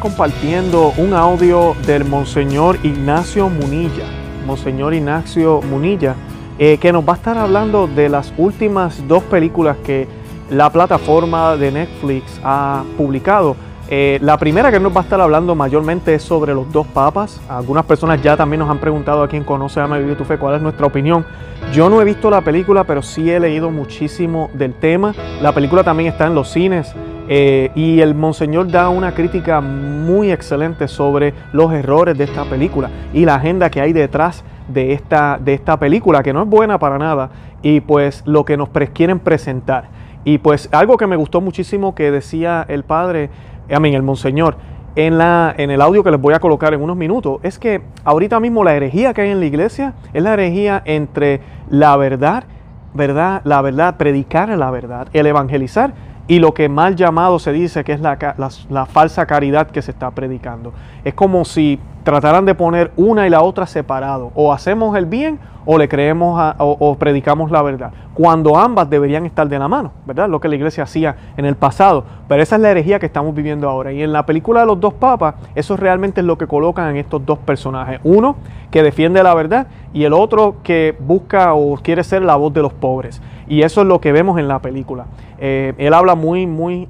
compartiendo un audio del Monseñor Ignacio Munilla. Monseñor Ignacio Munilla, eh, que nos va a estar hablando de las últimas dos películas que la plataforma de Netflix ha publicado. Eh, la primera que nos va a estar hablando mayormente es sobre los dos papas. Algunas personas ya también nos han preguntado a quien conoce a Vive tu Fe cuál es nuestra opinión. Yo no he visto la película, pero sí he leído muchísimo del tema. La película también está en los cines. Eh, y el Monseñor da una crítica muy excelente sobre los errores de esta película y la agenda que hay detrás de esta, de esta película, que no es buena para nada, y pues lo que nos quieren presentar. Y pues algo que me gustó muchísimo que decía el padre, a mí, el Monseñor, en, la, en el audio que les voy a colocar en unos minutos, es que ahorita mismo la herejía que hay en la iglesia es la herejía entre la verdad, verdad, la verdad, predicar la verdad, el evangelizar y lo que mal llamado se dice que es la, falsa caridad que se está predicando. Es como si trataran de poner una y la otra separado. O hacemos el bien o le creemos o, predicamos la verdad. Cuando ambas deberían estar de la mano, ¿verdad? Lo que la iglesia hacía en el pasado. Pero esa es la herejía que estamos viviendo ahora. Y en la película de los dos papas, eso realmente es lo que colocan en estos dos personajes. Uno que defiende la verdad y el otro que busca o quiere ser la voz de los pobres. Y eso es lo que vemos en la película. Eh, él habla muy, muy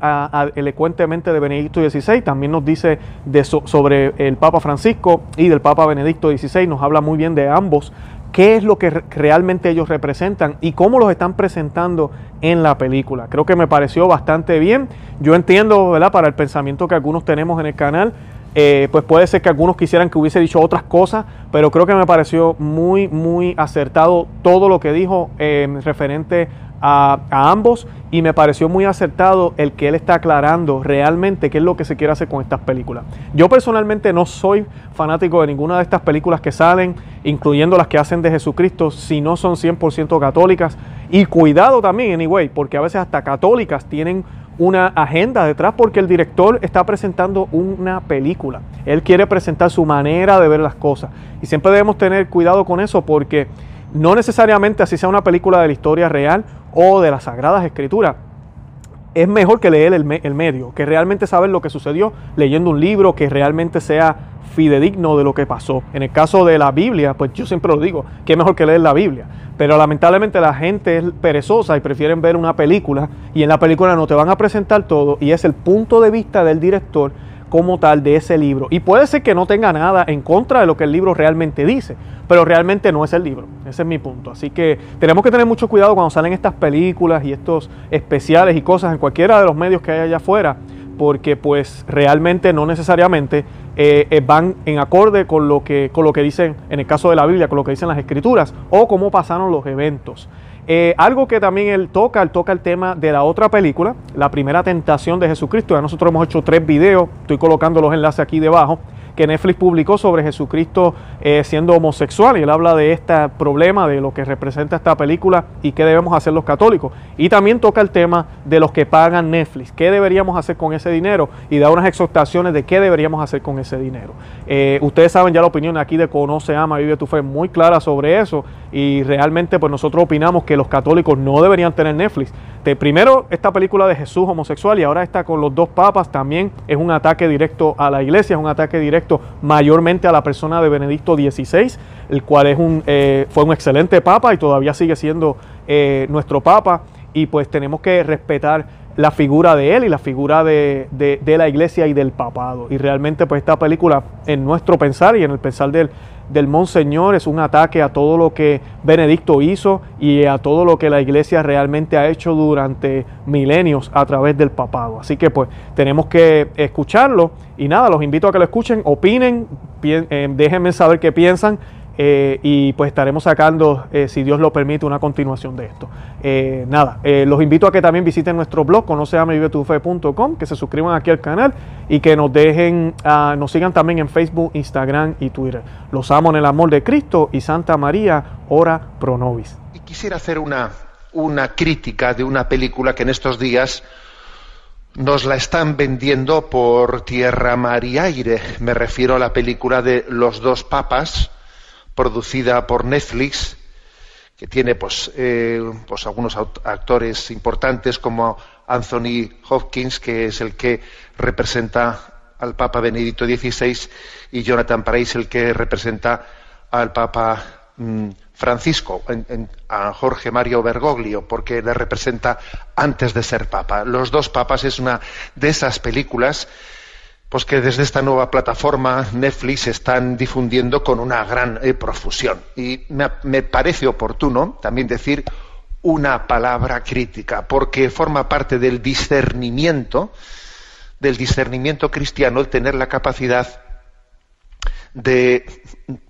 elocuentemente de Benedicto XVI, también nos dice de sobre el Papa Francisco y del Papa Benedicto XVI, nos habla muy bien de ambos, qué es lo que realmente ellos representan y cómo los están presentando en la película. Creo que me pareció bastante bien. Yo entiendo, ¿verdad? Para el pensamiento que algunos tenemos en el canal, eh, pues puede ser que algunos quisieran que hubiese dicho otras cosas, pero creo que me pareció muy, muy acertado todo lo que dijo eh, referente a, ambos y me pareció muy acertado el que él está aclarando realmente qué es lo que se quiere hacer con estas películas. Yo personalmente no soy fanático de ninguna de estas películas que salen, incluyendo las que hacen de Jesucristo, si no son 100% católicas. Y cuidado también, anyway, porque a veces hasta católicas tienen una agenda detrás porque el director está presentando una película. Él quiere presentar su manera de ver las cosas. Y siempre debemos tener cuidado con eso porque no necesariamente así sea una película de la historia real o de las Sagradas Escrituras. Es mejor que leer el, medio, que realmente saber lo que sucedió leyendo un libro que realmente sea fidedigno de lo que pasó. En el caso de la Biblia, pues yo siempre lo digo, que es mejor que leer la Biblia. Pero lamentablemente la gente es perezosa y prefieren ver una película y en la película no te van a presentar todo y es el punto de vista del director como tal de ese libro. Y puede ser que no tenga nada en contra de lo que el libro realmente dice, pero realmente no es el libro. Ese es mi punto. Así que tenemos que tener mucho cuidado cuando salen estas películas y estos especiales y cosas en cualquiera de los medios que hay allá afuera porque pues realmente no necesariamente eh, eh, van en acorde con lo, que, con lo que dicen, en el caso de la Biblia, con lo que dicen las escrituras o cómo pasaron los eventos. Eh, algo que también él toca, él toca el tema de la otra película, la primera tentación de Jesucristo. Ya nosotros hemos hecho tres videos, estoy colocando los enlaces aquí debajo que Netflix publicó sobre Jesucristo eh, siendo homosexual y él habla de este problema, de lo que representa esta película y qué debemos hacer los católicos. Y también toca el tema de los que pagan Netflix, qué deberíamos hacer con ese dinero y da unas exhortaciones de qué deberíamos hacer con ese dinero. Eh, ustedes saben ya la opinión aquí de Conoce, Ama, Vive tu Fe muy clara sobre eso y realmente pues nosotros opinamos que los católicos no deberían tener Netflix. Primero esta película de Jesús homosexual y ahora está con los dos papas también es un ataque directo a la iglesia, es un ataque directo mayormente a la persona de Benedicto XVI, el cual es un, eh, fue un excelente papa y todavía sigue siendo eh, nuestro papa y pues tenemos que respetar la figura de él y la figura de, de, la iglesia y del papado. Y realmente pues esta película en nuestro pensar y en el pensar del, del Monseñor es un ataque a todo lo que Benedicto hizo y a todo lo que la iglesia realmente ha hecho durante milenios a través del papado. Así que pues tenemos que escucharlo y nada, los invito a que lo escuchen, opinen, eh, déjenme saber qué piensan. Eh, y pues estaremos sacando, eh, si Dios lo permite, una continuación de esto. Eh, nada, los invito a que también visiten nuestro blog, conoceamevivetufe.com, que se suscriban aquí al canal y que nos dejen, uh, nos sigan también en Facebook, Instagram y Twitter. Los amo en el amor de Cristo y Santa María, ora pro nobis. Y quisiera hacer una, una crítica de una película que en estos días nos la están vendiendo por tierra, mar y aire. Me refiero a la película de Los dos papas, producida por Netflix, que tiene pues, eh, pues algunos actores importantes como Anthony Hopkins, que es el que representa al Papa Benedicto XVI y Jonathan Price el que representa al Papa mm, Francisco, a Jorge Mario Bergoglio, porque le representa antes de ser Papa. Los dos papas es una de esas películas pues que desde esta nueva plataforma Netflix están difundiendo con una gran eh, profusión. Y me, parece oportuno también decir una palabra crítica, porque forma parte del discernimiento, del discernimiento cristiano, el tener la capacidad de,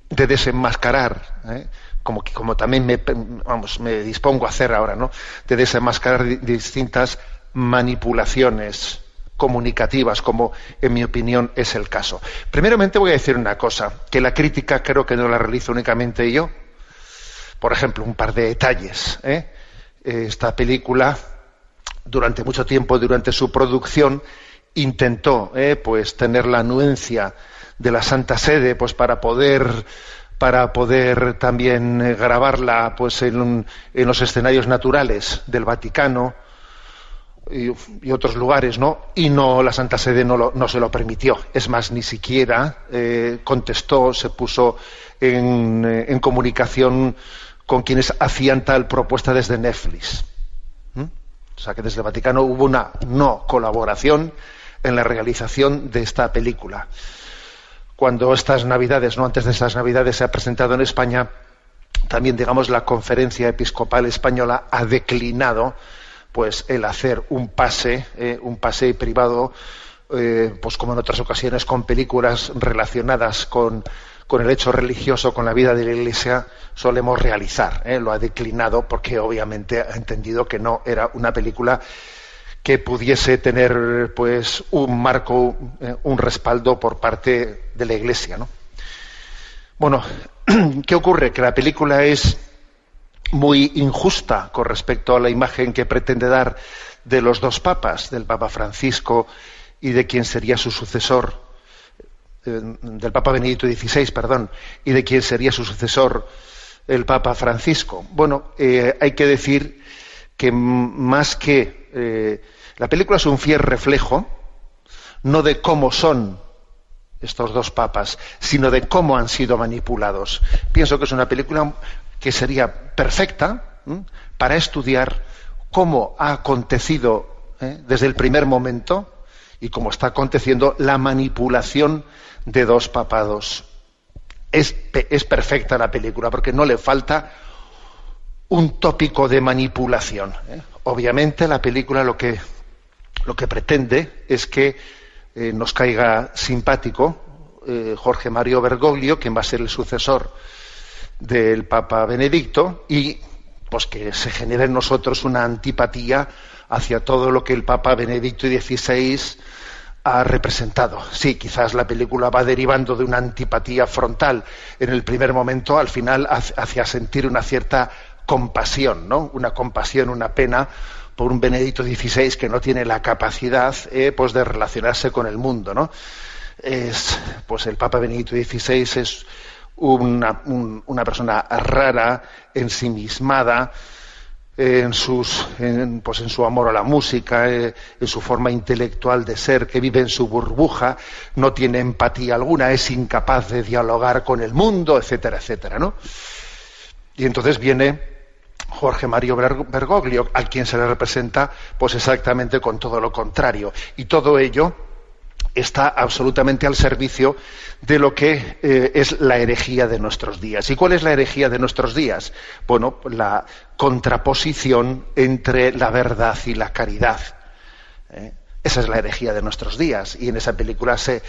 desenmascarar, ¿eh? como, como también me, vamos, me dispongo a hacer ahora, ¿no? de desenmascarar distintas manipulaciones comunicativas, como en mi opinión es el caso. Primeramente voy a decir una cosa, que la crítica creo que no la realizo únicamente yo. Por ejemplo, un par de detalles. ¿eh? Esta película, durante mucho tiempo, durante su producción, intentó ¿eh? pues tener la anuencia de la Santa Sede pues para poder para poder también grabarla pues en los escenarios naturales del Vaticano y, otros lugares, ¿no? Y no, la Santa Sede no, no se lo permitió. Es más, ni siquiera eh, contestó, se puso en, eh, en, comunicación con quienes hacían tal propuesta desde Netflix. O sea que desde el Vaticano hubo una no colaboración en la realización de esta película. Cuando estas Navidades, no antes de estas Navidades, se ha presentado en España, también, digamos, la Conferencia Episcopal Española ha declinado pues el hacer un pase, eh, un pase privado, eh, pues como en otras ocasiones con películas relacionadas con, con, el hecho religioso, con la vida de la Iglesia, solemos realizar. Eh, lo ha declinado porque obviamente ha entendido que no era una película que pudiese tener pues un marco, un respaldo por parte de la Iglesia. ¿no? Bueno, ¿qué ocurre? Que la película es muy injusta con respecto a la imagen que pretende dar de los dos papas, del Papa Francisco y de quien sería su sucesor, eh, del Papa Benedicto XVI, perdón, y de quien sería su sucesor el Papa Francisco. Bueno, eh, hay que decir que más que eh, la película es un fiel reflejo, no de cómo son estos dos papas, sino de cómo han sido manipulados. Pienso que es una película que sería perfecta para estudiar cómo ha acontecido ¿eh? desde el primer momento y cómo está aconteciendo la manipulación de dos papados. Es, es perfecta la película porque no le falta un tópico de manipulación. ¿eh? Obviamente la película lo que, lo que pretende es que eh, nos caiga simpático Jorge Mario Bergoglio, quien va a ser el sucesor del Papa Benedicto y pues que se genere en nosotros una antipatía hacia todo lo que el Papa Benedicto XVI ha representado. Sí, quizás la película va derivando de una antipatía frontal en el primer momento, al final hacia sentir una cierta compasión, ¿no? Una compasión, una pena por un Benedicto XVI que no tiene la capacidad eh, pues de relacionarse con el mundo, ¿no? Es, pues el Papa Benedicto XVI es una, una persona rara, ensimismada, en, sus, en, pues en su amor a la música, eh, en su forma intelectual de ser, que vive en su burbuja, no tiene empatía alguna, es incapaz de dialogar con el mundo, etcétera, etcétera, ¿no? Y entonces viene Jorge Mario Bergoglio, al quien se le representa, pues exactamente con todo lo contrario. Y todo ello está absolutamente al servicio de lo que eh, es la herejía de nuestros días. ¿Y cuál es la herejía de nuestros días? Bueno, la contraposición entre la verdad y la caridad. ¿eh? Esa es la herejía de nuestros días y en esa película se,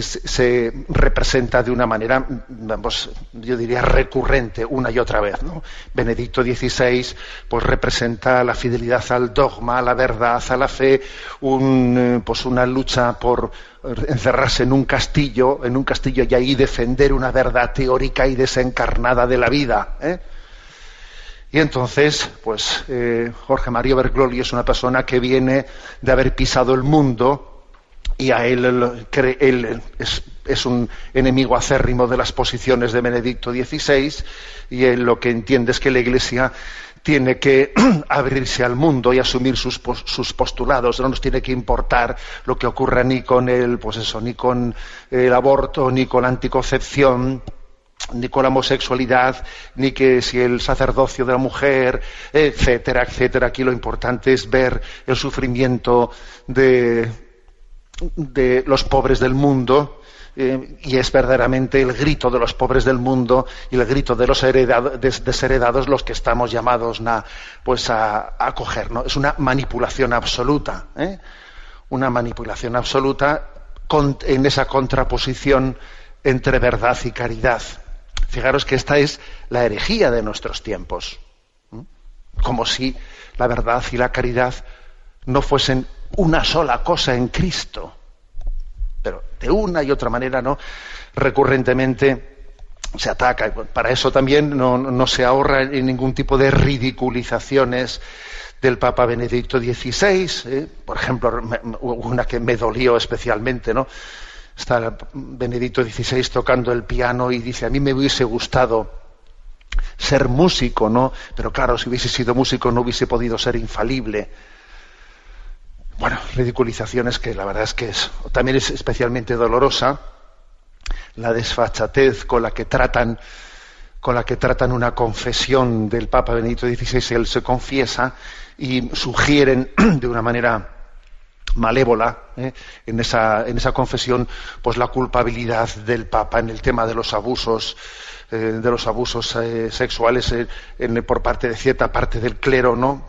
se representa de una manera, vamos, yo diría recurrente una y otra vez. ¿no? Benedicto XVI pues representa la fidelidad al dogma, a la verdad, a la fe, un, eh, pues una lucha por encerrarse en un castillo, en un castillo y ahí defender una verdad teórica y desencarnada de la vida. ¿eh? Y entonces, pues eh, Jorge Mario Bergoglio es una persona que viene de haber pisado el mundo y a él, él es, un enemigo acérrimo de las posiciones de Benedicto XVI y él lo que entiende es que la Iglesia tiene que abrirse al mundo y asumir sus, sus, postulados, no nos tiene que importar lo que ocurra ni con el, pues eso, ni con el aborto, ni con la anticoncepción, ni con la homosexualidad, ni que si el sacerdocio de la mujer, etcétera, etcétera. Aquí lo importante es ver el sufrimiento de, los pobres del mundo, eh, y es verdaderamente el grito de los pobres del mundo y el grito de los desheredados los que estamos llamados pues a, acoger. ¿no? Es una manipulación absoluta, ¿eh? una manipulación absoluta en esa contraposición entre verdad y caridad. Fijaros que esta es la herejía de nuestros tiempos, como si la verdad y la caridad no fuesen una sola cosa en Cristo pero de una y otra manera, ¿no? Recurrentemente se ataca. Para eso también no, se ahorra en ningún tipo de ridiculizaciones del Papa Benedicto XVI. ¿eh? Por ejemplo, una que me dolió especialmente, ¿no? Está Benedicto XVI tocando el piano y dice, a mí me hubiese gustado ser músico, ¿no? Pero claro, si hubiese sido músico no hubiese podido ser infalible bueno, ridiculizaciones que la verdad es que es, también es especialmente dolorosa la desfachatez con la que tratan con la que tratan una confesión del Papa Benedicto XVI, él se confiesa y sugieren de una manera malévola ¿eh? en, esa, en esa confesión pues la culpabilidad del Papa en el tema de los abusos eh, de los abusos eh, sexuales por parte de cierta parte del clero, ¿no?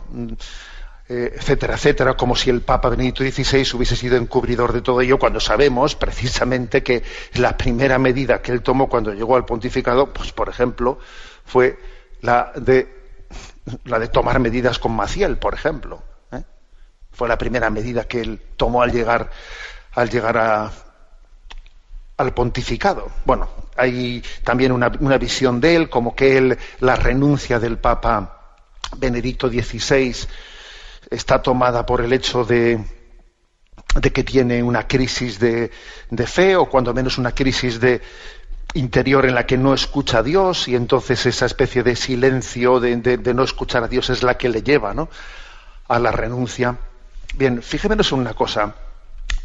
Eh, etcétera, etcétera, como si el Papa Benedicto XVI hubiese sido encubridor de todo ello, cuando sabemos precisamente que la primera medida que él tomó cuando llegó al pontificado, pues por ejemplo, fue la de, la de tomar medidas con Maciel, por ejemplo. Fue la primera medida que él tomó al llegar, al llegar a, al pontificado. Bueno, hay también una, visión de él, como que él, la renuncia del Papa Benedicto XVI, está tomada por el hecho de, que tiene una crisis de, fe o cuando menos una crisis de interior en la que no escucha a Dios y entonces esa especie de silencio de, no escuchar a Dios es la que le lleva a la renuncia. Bien, fíjense en una cosa.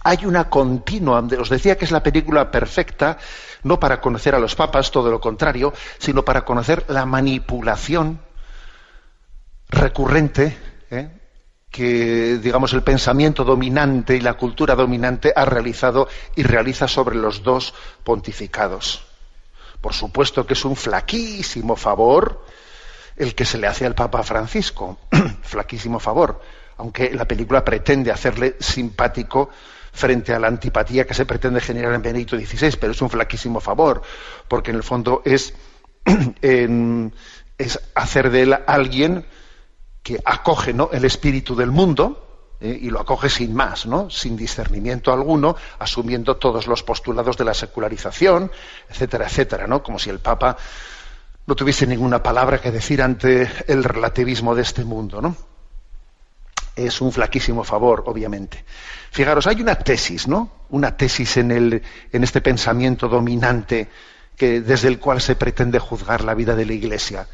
Hay una continua, os decía que es la película perfecta, no para conocer a los papas, todo lo contrario, sino para conocer la manipulación recurrente ¿eh? que, digamos, el pensamiento dominante y la cultura dominante ha realizado y realiza sobre los dos pontificados. Por supuesto que es un flaquísimo favor el que se le hace al Papa Francisco, flaquísimo favor, aunque la película pretende hacerle simpático frente a la antipatía que se pretende generar en Benedicto XVI, pero es un flaquísimo favor, porque en el fondo es, hacer de él alguien que acoge ¿no? el espíritu del mundo ¿eh? y lo acoge sin más, ¿no? sin discernimiento alguno, asumiendo todos los postulados de la secularización, etcétera, etcétera, ¿no? como si el Papa no tuviese ninguna palabra que decir ante el relativismo de este mundo. ¿no? Es un flaquísimo favor, obviamente. Fijaros, hay una tesis, ¿no? Una tesis en, el, en este pensamiento dominante que, desde el cual se pretende juzgar la vida de la Iglesia.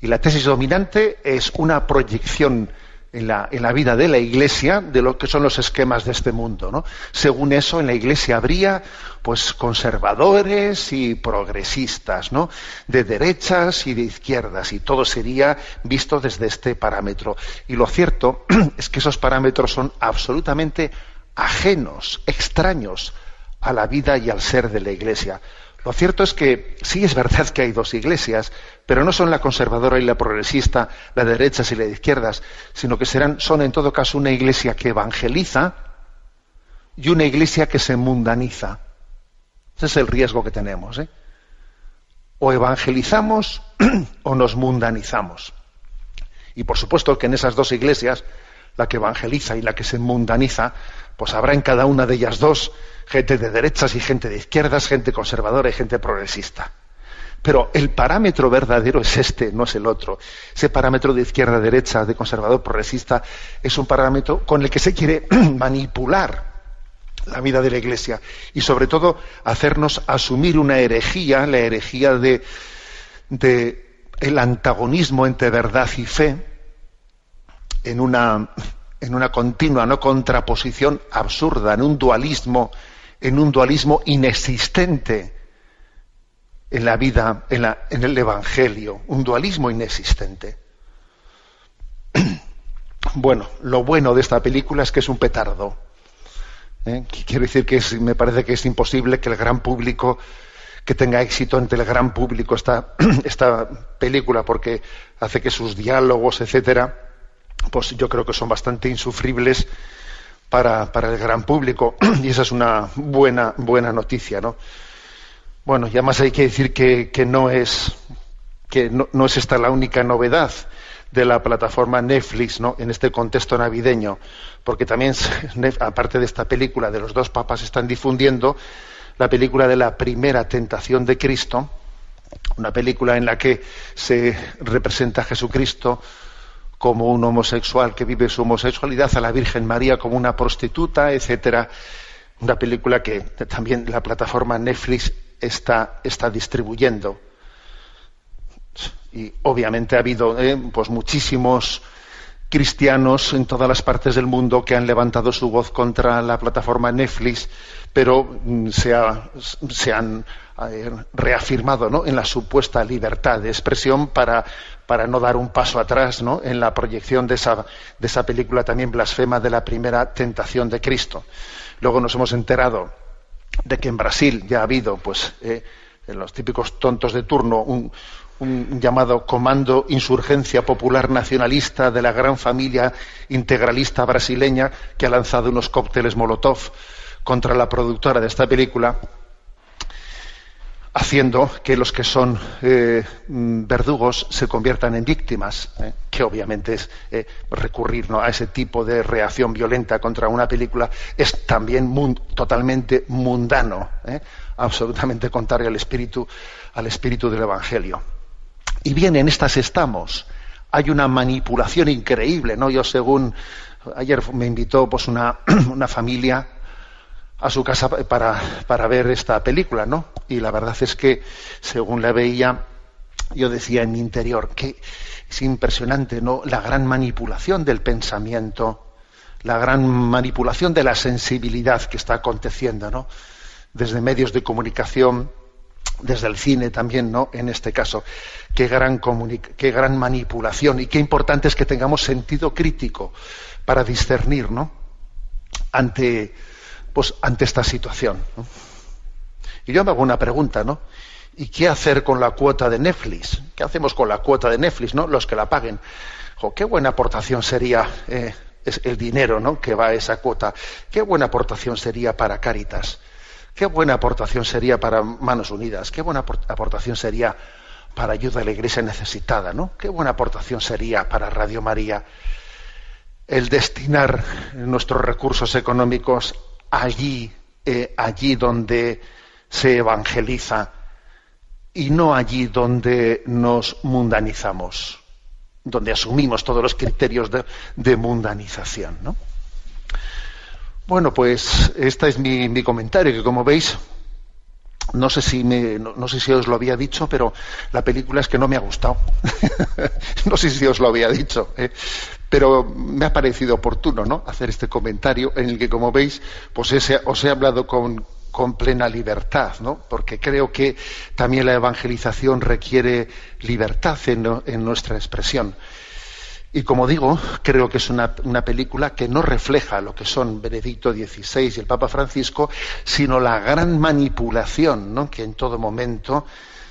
Y la tesis dominante es una proyección en la, en la, vida de la Iglesia de lo que son los esquemas de este mundo. ¿no? Según eso, en la Iglesia habría pues conservadores y progresistas, ¿no? de derechas y de izquierdas, y todo sería visto desde este parámetro. Y lo cierto es que esos parámetros son absolutamente ajenos, extraños a la vida y al ser de la Iglesia. Lo cierto es que sí es verdad que hay dos iglesias, pero no son la conservadora y la progresista, la de derechas y la de izquierdas, sino que serán, son en todo caso una iglesia que evangeliza y una iglesia que se mundaniza. Ese es el riesgo que tenemos. ¿eh? O evangelizamos o nos mundanizamos. Y por supuesto que en esas dos iglesias, la que evangeliza y la que se mundaniza, pues habrá en cada una de ellas dos gente de derechas y gente de izquierdas, gente conservadora y gente progresista. Pero el parámetro verdadero es este, no es el otro. Ese parámetro de izquierda-derecha, de conservador-progresista, es un parámetro con el que se quiere manipular la vida de la Iglesia y sobre todo hacernos asumir una herejía, la herejía de, de el antagonismo entre verdad y fe, en una, en una continua no contraposición absurda, en un dualismo, en un dualismo inexistente en la vida, en, la, en el Evangelio, un dualismo inexistente. Bueno, lo bueno de esta película es que es un petardo. ¿eh? Quiero decir que me parece que es imposible que el gran público que tenga éxito entre el gran público esta, esta película porque hace que sus diálogos, etcétera, pues yo creo que son bastante insufribles para, para el gran público y esa es una buena, buena noticia, ¿no? Bueno, y además hay que decir que, que no es que no, no, es esta la única novedad de la plataforma Netflix ¿no? en este contexto navideño, porque también, aparte de esta película de los dos papas, están difundiendo la película de la primera tentación de Cristo, una película en la que se representa a Jesucristo como un homosexual que vive su homosexualidad, a la Virgen María como una prostituta, etcétera. Una película que también la plataforma Netflix está, está distribuyendo. Y obviamente ha habido eh, pues muchísimos cristianos en todas las partes del mundo que han levantado su voz contra la plataforma Netflix, pero mm, se, ha, se han eh, reafirmado ¿no? en la supuesta libertad de expresión para, para no dar un paso atrás ¿no? en la proyección de esa, de esa película también blasfema de la primera tentación de Cristo. Luego nos hemos enterado de que en Brasil ya ha habido, pues, eh, en los típicos tontos de turno, un, un llamado Comando Insurgencia Popular Nacionalista de la gran familia integralista brasileña que ha lanzado unos cócteles Molotov contra la productora de esta película, haciendo que los que son eh, verdugos se conviertan en víctimas, eh, que obviamente es eh, recurrir a ese tipo de reacción violenta contra una película es también totalmente mundano, ¿eh? absolutamente contrario al espíritu, al espíritu del Evangelio. Y bien, en estas estamos. Hay una manipulación increíble, ¿no? Yo según ayer me invitó pues una, una familia a su casa para, para, ver esta película, ¿no? Y la verdad es que según la veía, yo decía en mi interior que es impresionante, ¿no? La gran manipulación del pensamiento, la gran manipulación de la sensibilidad que está aconteciendo, ¿no? Desde medios de comunicación, desde el cine también, ¿no? En este caso, qué gran, manipulación y qué importante es que tengamos sentido crítico para discernir, ¿no? Ante, pues, ante esta situación. Y yo me hago una pregunta, ¿no? ¿Y qué hacer con la cuota de Netflix? ¿Qué hacemos con la cuota de Netflix, no? Los que la paguen. Qué buena aportación sería eh, el dinero, ¿no? Que va a esa cuota. Qué buena aportación sería para Cáritas Qué buena aportación sería para Manos Unidas, qué buena aportación sería para ayuda a la iglesia necesitada, ¿no? Qué buena aportación sería para Radio María el destinar nuestros recursos económicos allí, eh, allí donde se evangeliza y no allí donde nos mundanizamos, donde asumimos todos los criterios de, de mundanización, ¿no? Bueno, pues este es mi, mi comentario, que como veis, no sé si me, no, sé si os lo había dicho, pero la película es que no me ha gustado. no sé si os lo había dicho, ¿eh? pero me ha parecido oportuno, ¿no? Hacer este comentario en el que, como veis, pues ese, os he hablado con, con plena libertad, ¿no? Porque creo que también la evangelización requiere libertad en, en nuestra expresión. Y como digo, creo que es una, película que no refleja lo que son Benedicto XVI y el Papa Francisco, sino la gran manipulación ¿no? que en todo momento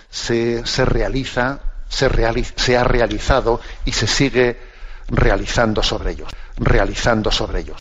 se, realiza, se, se ha realizado y se sigue realizando sobre ellos, realizando sobre ellos.